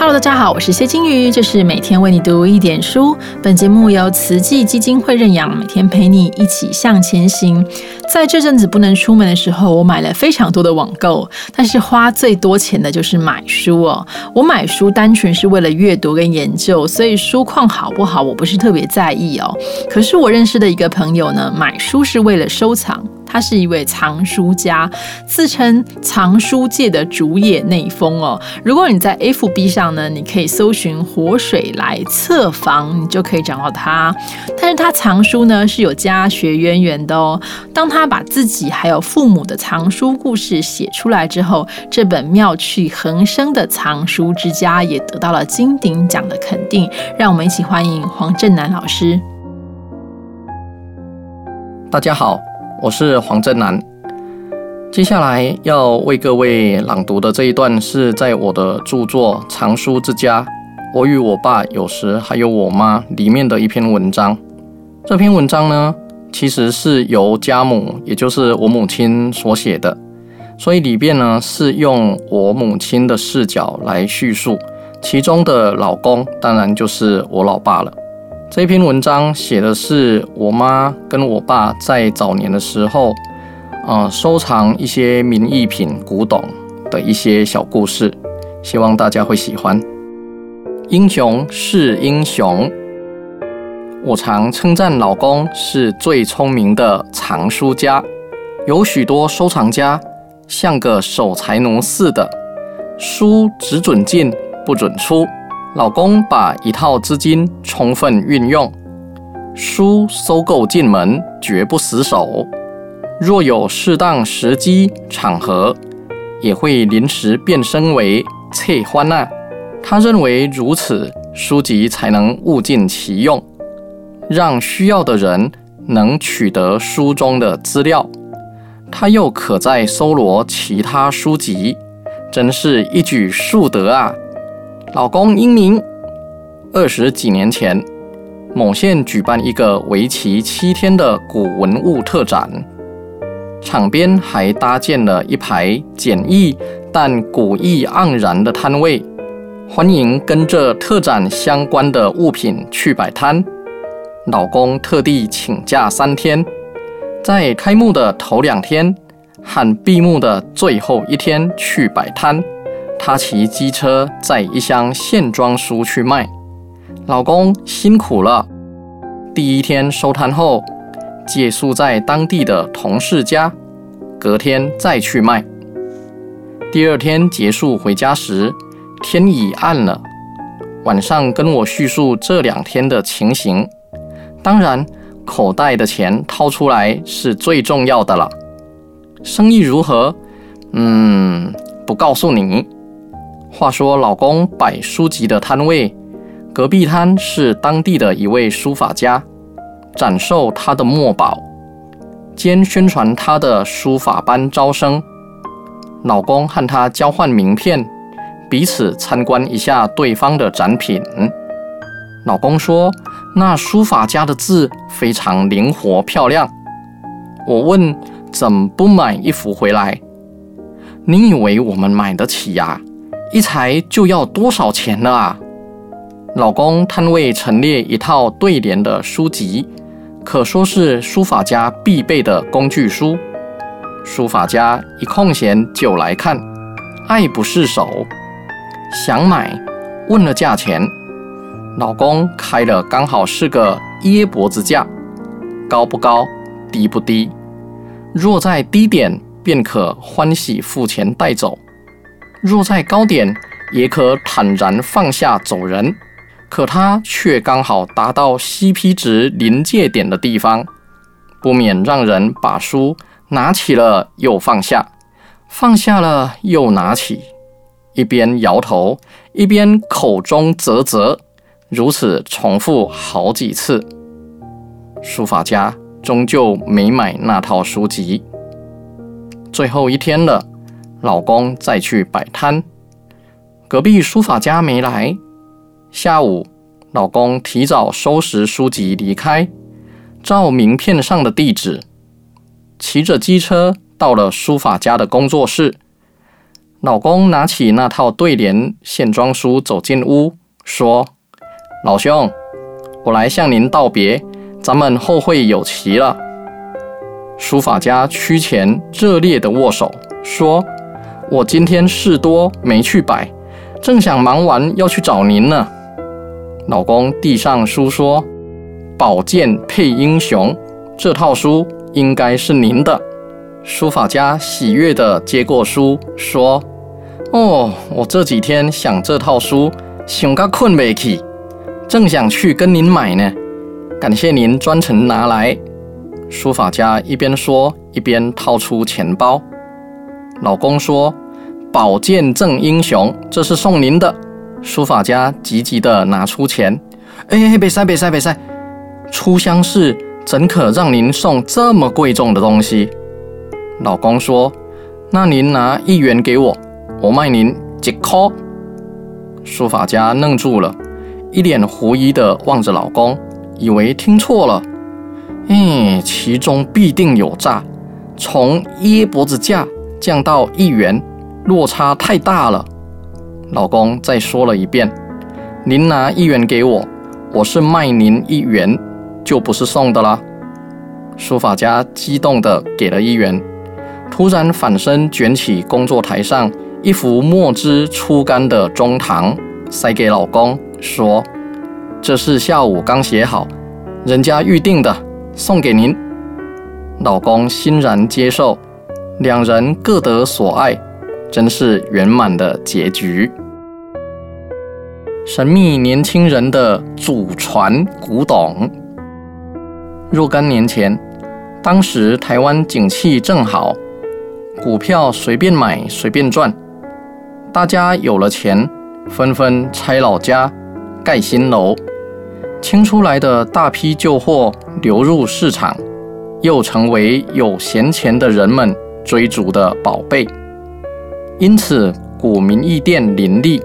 Hello，大家好，我是谢金鱼，这是每天为你读一点书。本节目由慈济基金会认养，每天陪你一起向前行。在这阵子不能出门的时候，我买了非常多的网购，但是花最多钱的就是买书哦。我买书单纯是为了阅读跟研究，所以书况好不好，我不是特别在意哦。可是我认识的一个朋友呢，买书是为了收藏。他是一位藏书家，自称藏书界的竹野内丰哦。如果你在 FB 上呢，你可以搜寻“活水来测房”，你就可以找到他。但是他藏书呢是有家学渊源的哦。当他把自己还有父母的藏书故事写出来之后，这本妙趣横生的藏书之家也得到了金鼎奖的肯定。让我们一起欢迎黄振南老师。大家好。我是黄正南，接下来要为各位朗读的这一段是在我的著作《藏书之家》，我与我爸有时还有我妈里面的一篇文章。这篇文章呢，其实是由家母，也就是我母亲所写的，所以里边呢是用我母亲的视角来叙述，其中的老公当然就是我老爸了。这篇文章写的是我妈跟我爸在早年的时候，啊，收藏一些名艺品、古董的一些小故事，希望大家会喜欢。英雄是英雄，我常称赞老公是最聪明的藏书家。有许多收藏家像个守财奴似的，书只准进不准出。老公把一套资金充分运用，书收购进门绝不死守。若有适当时机场合，也会临时变身为窃欢啊。他认为如此，书籍才能物尽其用，让需要的人能取得书中的资料。他又可再搜罗其他书籍，真是一举数得啊。老公英明。二十几年前，某县举办一个为期七天的古文物特展，场边还搭建了一排简易但古意盎然的摊位，欢迎跟着特展相关的物品去摆摊。老公特地请假三天，在开幕的头两天和闭幕的最后一天去摆摊。他骑机车载一箱线装书去卖，老公辛苦了。第一天收摊后，借宿在当地的同事家，隔天再去卖。第二天结束回家时，天已暗了。晚上跟我叙述这两天的情形，当然口袋的钱掏出来是最重要的了。生意如何？嗯，不告诉你。话说，老公摆书籍的摊位，隔壁摊是当地的一位书法家，展售他的墨宝，兼宣传他的书法班招生。老公和他交换名片，彼此参观一下对方的展品。老公说：“那书法家的字非常灵活漂亮。”我问：“怎么不买一幅回来？”你以为我们买得起呀？一裁就要多少钱了啊？老公摊位陈列一套对联的书籍，可说是书法家必备的工具书。书法家一空闲就来看，爱不释手，想买，问了价钱，老公开了刚好是个椰脖子价，高不高，低不低？若在低点，便可欢喜付钱带走。若在高点，也可坦然放下走人。可他却刚好达到 CP 值临界点的地方，不免让人把书拿起了又放下，放下了又拿起，一边摇头，一边口中啧啧，如此重复好几次。书法家终究没买那套书籍。最后一天了。老公再去摆摊，隔壁书法家没来。下午，老公提早收拾书籍离开，照名片上的地址，骑着机车到了书法家的工作室。老公拿起那套对联线装书走进屋，说：“老兄，我来向您道别，咱们后会有期了。”书法家屈前热烈的握手，说：“我今天事多没去摆，正想忙完要去找您呢。”老公递上书说：“宝剑配英雄，这套书应该是您的。”书法家喜悦地接过书，说：“哦，我这几天想这套书，想个困没起，正想去跟您买呢。感谢您专程拿来。”书法家一边说，一边掏出钱包。老公说：“宝剑赠英雄，这是送您的。”书法家急急地拿出钱：“哎，别塞，别塞，别塞！初相识，怎可让您送这么贵重的东西？”老公说：“那您拿一元给我，我卖您几颗。”书法家愣住了，一脸狐疑地望着老公，以为听错了。嗯，其中必定有诈。从椰脖子价降到一元，落差太大了。老公再说了一遍：“您拿一元给我，我是卖您一元，就不是送的啦。”书法家激动地给了一元，突然反身卷起工作台上一幅墨汁初干的中堂，塞给老公，说：“这是下午刚写好，人家预定的。”送给您，老公欣然接受，两人各得所爱，真是圆满的结局。神秘年轻人的祖传古董。若干年前，当时台湾景气正好，股票随便买随便赚，大家有了钱，纷纷拆老家，盖新楼。清出来的大批旧货流入市场，又成为有闲钱的人们追逐的宝贝。因此，古民义店林立。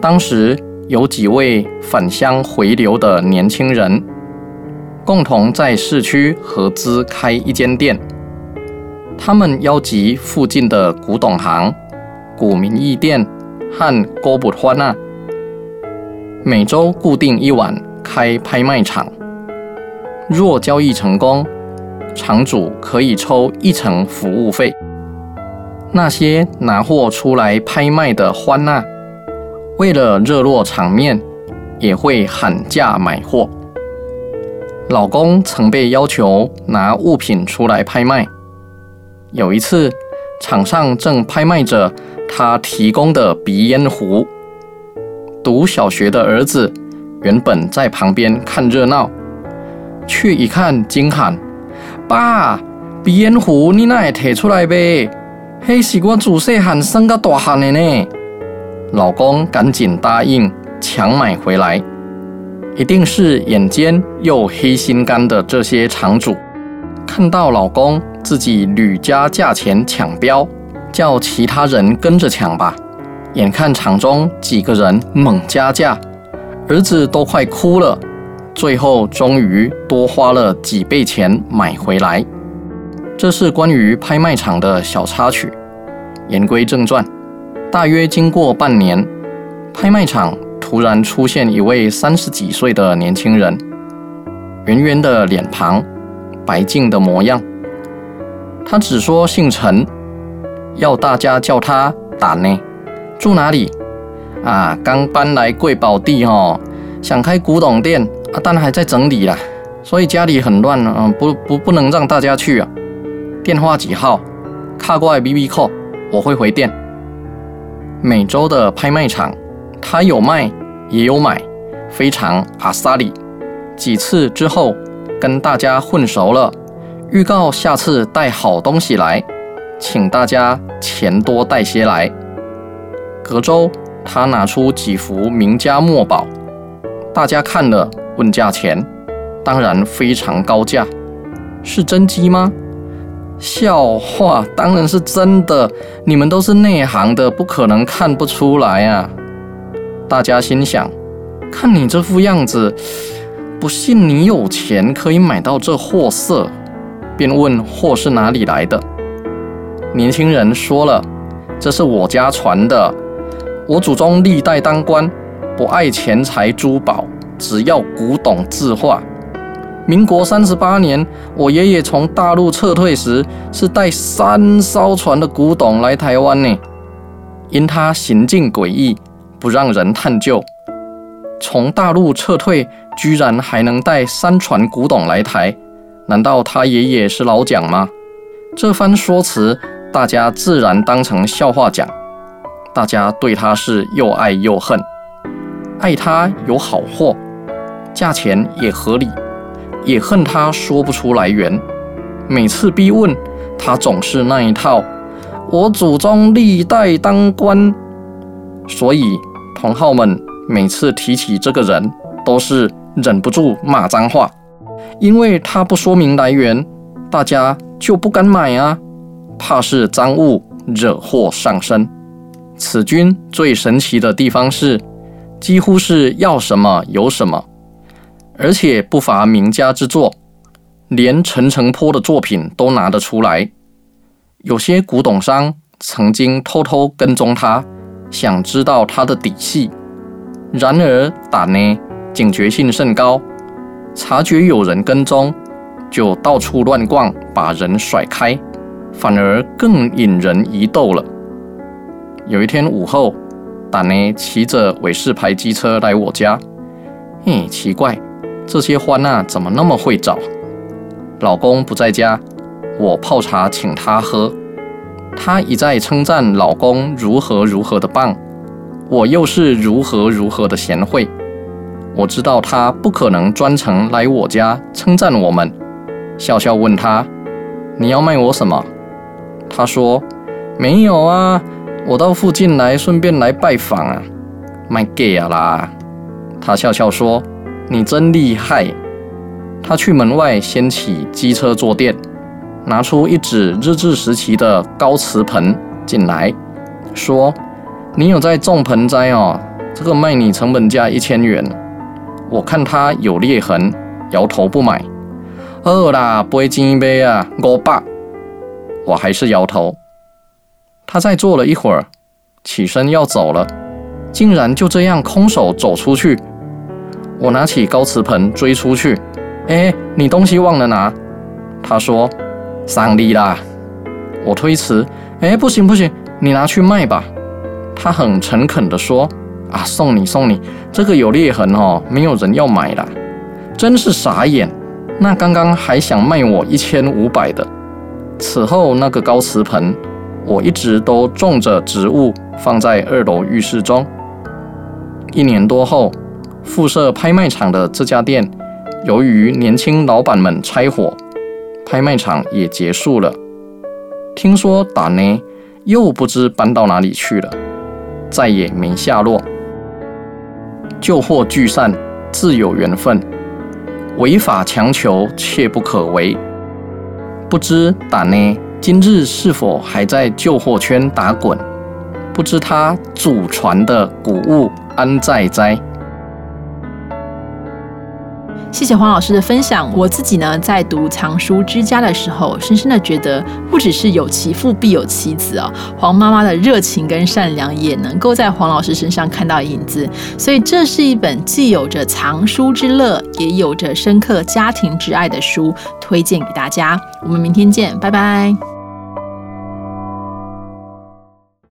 当时有几位返乡回流的年轻人，共同在市区合资开一间店。他们邀集附近的古董行、古民义店和郭布花纳，每周固定一晚。开拍卖场，若交易成功，场主可以抽一成服务费。那些拿货出来拍卖的欢娜，为了热络场面，也会喊价买货。老公曾被要求拿物品出来拍卖，有一次场上正拍卖着他提供的鼻烟壶，读小学的儿子。原本在旁边看热闹，却一看惊喊：“爸，鼻烟壶你哪会摕出来呗？迄是我自细汉生到大汉的呢。”老公赶紧答应抢买回来。一定是眼尖又黑心肝的这些场主，看到老公自己屡加价钱抢标，叫其他人跟着抢吧。眼看场中几个人猛加价。儿子都快哭了，最后终于多花了几倍钱买回来。这是关于拍卖场的小插曲。言归正传，大约经过半年，拍卖场突然出现一位三十几岁的年轻人，圆圆的脸庞，白净的模样。他只说姓陈，要大家叫他胆呢。住哪里？啊，刚搬来贵宝地哦，想开古董店啊，但还在整理啦，所以家里很乱啊，不不不能让大家去啊。电话几号？卡过来 B B 扣，我会回电。每周的拍卖场，他有卖也有买，非常阿萨里。几次之后，跟大家混熟了，预告下次带好东西来，请大家钱多带些来。隔周。他拿出几幅名家墨宝，大家看了问价钱，当然非常高价。是真机吗？笑话，当然是真的。你们都是内行的，不可能看不出来啊！大家心想：看你这副样子，不信你有钱可以买到这货色，便问货是哪里来的。年轻人说了：这是我家传的。我祖宗历代当官，不爱钱财珠宝，只要古董字画。民国三十八年，我爷爷从大陆撤退时，是带三艘船的古董来台湾呢。因他行径诡异，不让人探究。从大陆撤退，居然还能带三船古董来台，难道他爷爷是老蒋吗？这番说辞，大家自然当成笑话讲。大家对他是又爱又恨，爱他有好货，价钱也合理；也恨他说不出来源。每次逼问，他总是那一套：我祖宗历代当官。所以同好们。每次提起这个人，都是忍不住骂脏话，因为他不说明来源，大家就不敢买啊，怕是赃物惹祸上身。此君最神奇的地方是，几乎是要什么有什么，而且不乏名家之作，连陈澄波的作品都拿得出来。有些古董商曾经偷偷跟踪他，想知道他的底细。然而胆呢，警觉性甚高，察觉有人跟踪，就到处乱逛，把人甩开，反而更引人疑窦了。有一天午后，胆呢骑着韦氏牌机车来我家，嘿，奇怪，这些花娜怎么那么会找？老公不在家，我泡茶请他喝，他一再称赞老公如何如何的棒。我又是如何如何的贤惠，我知道他不可能专程来我家称赞我们。笑笑问他：“你要卖我什么？”他说：“没有啊，我到附近来，顺便来拜访啊，卖 gay 啊啦。”他笑笑说：“你真厉害。”他去门外掀起机车坐垫，拿出一纸日治时期的高瓷盆进来，说。你有在种盆栽哦？这个卖你成本价一千元，我看它有裂痕，摇头不买。二啦，不会金一杯啊，五百，我还是摇头。他再坐了一会儿，起身要走了，竟然就这样空手走出去。我拿起高瓷盆追出去，哎，你东西忘了拿。他说：“上帝啦。”我推辞，哎，不行不行，你拿去卖吧。他很诚恳地说：“啊，送你送你，这个有裂痕哦，没有人要买的，真是傻眼。那刚刚还想卖我一千五百的。此后那个高瓷盆，我一直都种着植物，放在二楼浴室中。一年多后，附设拍卖场的这家店，由于年轻老板们拆伙，拍卖场也结束了。听说打呢，又不知搬到哪里去了。”再也没下落。旧货聚散，自有缘分。违法强求，切不可为。不知打呢？今日是否还在旧货圈打滚？不知他祖传的古物安在哉？谢谢黄老师的分享。我自己呢，在读《藏书之家》的时候，深深的觉得，不只是有其父必有其子哦，黄妈妈的热情跟善良也能够在黄老师身上看到影子。所以，这是一本既有着藏书之乐，也有着深刻家庭之爱的书，推荐给大家。我们明天见，拜拜。